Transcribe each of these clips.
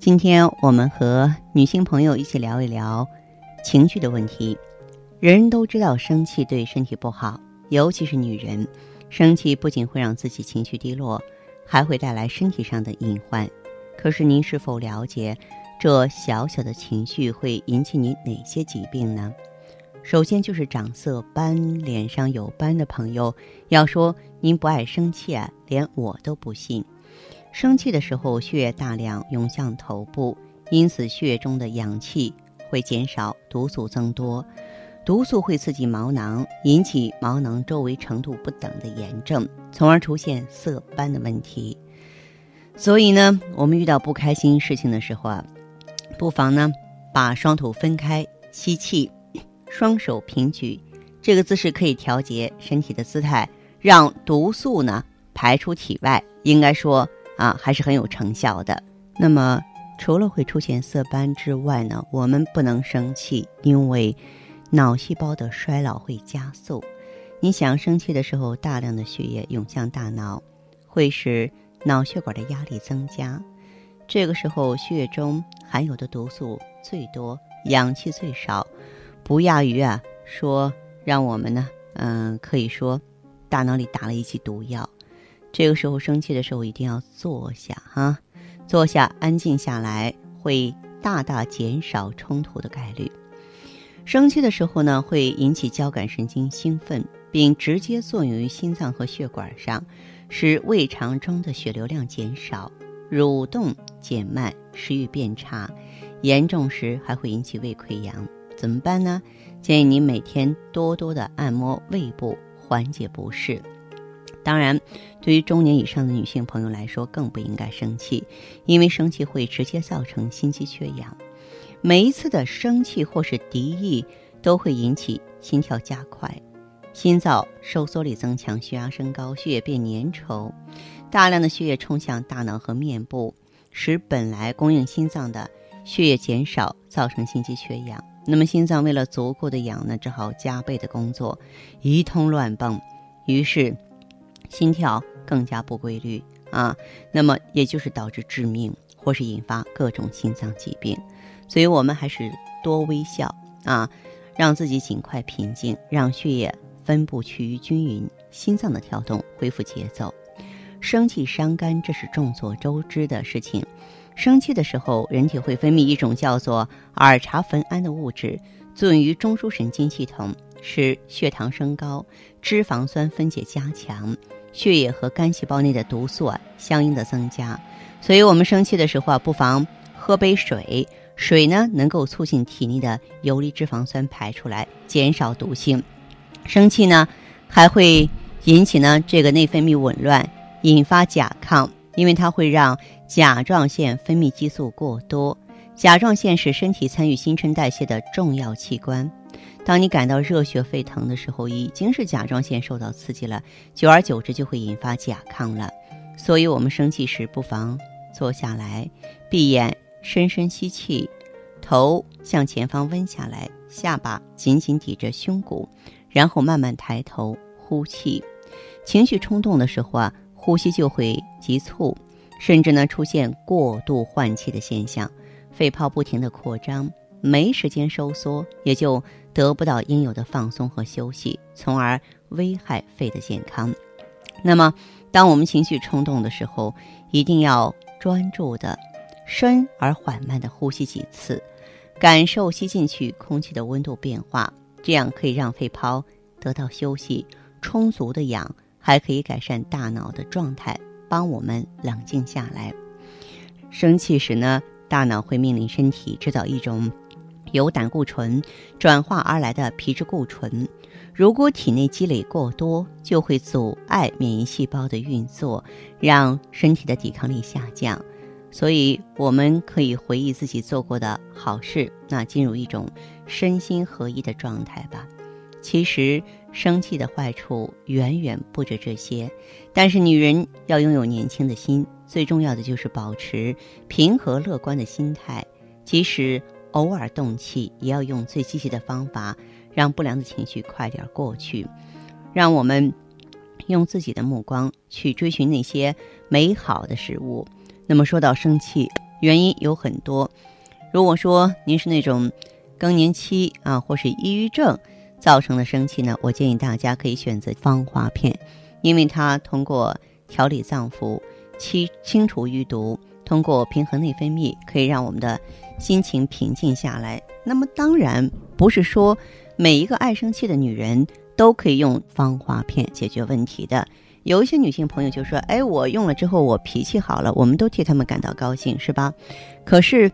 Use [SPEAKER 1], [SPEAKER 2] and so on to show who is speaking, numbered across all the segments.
[SPEAKER 1] 今天我们和女性朋友一起聊一聊情绪的问题。人人都知道生气对身体不好，尤其是女人，生气不仅会让自己情绪低落，还会带来身体上的隐患。可是您是否了解，这小小的情绪会引起你哪些疾病呢？首先就是长色斑，脸上有斑的朋友，要说您不爱生气啊，连我都不信。生气的时候，血液大量涌向头部，因此血液中的氧气会减少，毒素增多。毒素会刺激毛囊，引起毛囊周围程度不等的炎症，从而出现色斑的问题。所以呢，我们遇到不开心事情的时候啊，不妨呢把双腿分开，吸气，双手平举，这个姿势可以调节身体的姿态，让毒素呢排出体外。应该说。啊，还是很有成效的。那么，除了会出现色斑之外呢，我们不能生气，因为脑细胞的衰老会加速。你想生气的时候，大量的血液涌向大脑，会使脑血管的压力增加。这个时候，血液中含有的毒素最多，氧气最少，不亚于啊说让我们呢，嗯，可以说大脑里打了一剂毒药。这个时候生气的时候一定要坐下哈，坐下安静下来，会大大减少冲突的概率。生气的时候呢，会引起交感神经兴奋，并直接作用于心脏和血管上，使胃肠中的血流量减少，蠕动减慢，食欲变差，严重时还会引起胃溃疡。怎么办呢？建议您每天多多的按摩胃部，缓解不适。当然，对于中年以上的女性朋友来说，更不应该生气，因为生气会直接造成心肌缺氧。每一次的生气或是敌意，都会引起心跳加快、心脏收缩力增强、血压升高、血液变粘稠，大量的血液冲向大脑和面部，使本来供应心脏的血液减少，造成心肌缺氧。那么心脏为了足够的氧呢，只好加倍的工作，一通乱蹦，于是。心跳更加不规律啊，那么也就是导致致命或是引发各种心脏疾病，所以我们还是多微笑啊，让自己尽快平静，让血液分布趋于均匀，心脏的跳动恢复节奏。生气伤肝，这是众所周知的事情。生气的时候，人体会分泌一种叫做儿茶酚胺的物质，作用于中枢神经系统，使血糖升高，脂肪酸分解加强。血液和肝细胞内的毒素啊，相应的增加，所以我们生气的时候啊，不妨喝杯水，水呢能够促进体内的游离脂肪酸排出来，减少毒性。生气呢，还会引起呢这个内分泌紊乱，引发甲亢，因为它会让甲状腺分泌激素过多。甲状腺是身体参与新陈代谢的重要器官。当你感到热血沸腾的时候，已经是甲状腺受到刺激了，久而久之就会引发甲亢了。所以，我们生气时不妨坐下来，闭眼，深深吸气，头向前方温下来，下巴紧紧抵着胸骨，然后慢慢抬头呼气。情绪冲动的时候啊，呼吸就会急促，甚至呢出现过度换气的现象，肺泡不停地扩张。没时间收缩，也就得不到应有的放松和休息，从而危害肺的健康。那么，当我们情绪冲动的时候，一定要专注的、深而缓慢的呼吸几次，感受吸进去空气的温度变化，这样可以让肺泡得到休息，充足的氧还可以改善大脑的状态，帮我们冷静下来。生气时呢，大脑会命令身体制造一种。由胆固醇转化而来的皮质固醇，如果体内积累过多，就会阻碍免疫细胞的运作，让身体的抵抗力下降。所以我们可以回忆自己做过的好事，那进入一种身心合一的状态吧。其实生气的坏处远远不止这些，但是女人要拥有年轻的心，最重要的就是保持平和乐观的心态，即使偶尔动气，也要用最积极的方法，让不良的情绪快点过去。让我们用自己的目光去追寻那些美好的事物。那么说到生气，原因有很多。如果说您是那种更年期啊，或是抑郁症造成的生气呢，我建议大家可以选择芳华片，因为它通过调理脏腑、清清除淤毒，通过平衡内分泌，可以让我们的心情平静下来。那么当然不是说每一个爱生气的女人都可以用芳华片解决问题的。有一些女性朋友就说：“哎，我用了之后，我脾气好了。”我们都替他们感到高兴，是吧？可是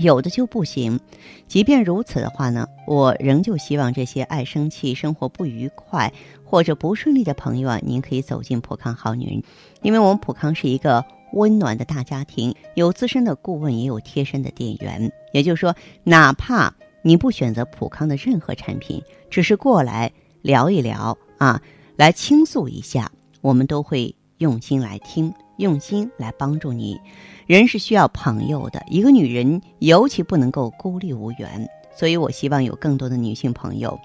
[SPEAKER 1] 有的就不行。即便如此的话呢，我仍旧希望这些爱生气、生活不愉快或者不顺利的朋友啊，您可以走进普康好女人，因为我们普康是一个温暖的大家庭，有资深的顾问，也有贴身的店员。也就是说，哪怕你不选择普康的任何产品，只是过来聊一聊啊，来倾诉一下。我们都会用心来听，用心来帮助你。人是需要朋友的，一个女人尤其不能够孤立无援。所以我希望有更多的女性朋友，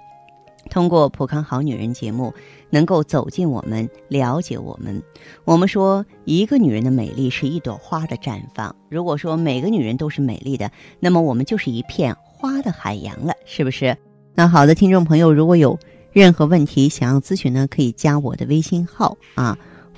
[SPEAKER 1] 通过《普康好女人》节目，能够走进我们，了解我们。我们说，一个女人的美丽是一朵花的绽放。如果说每个女人都是美丽的，那么我们就是一片花的海洋了，是不是？那好的，听众朋友，如果有。任何问题想要咨询呢，可以加我的微信号啊，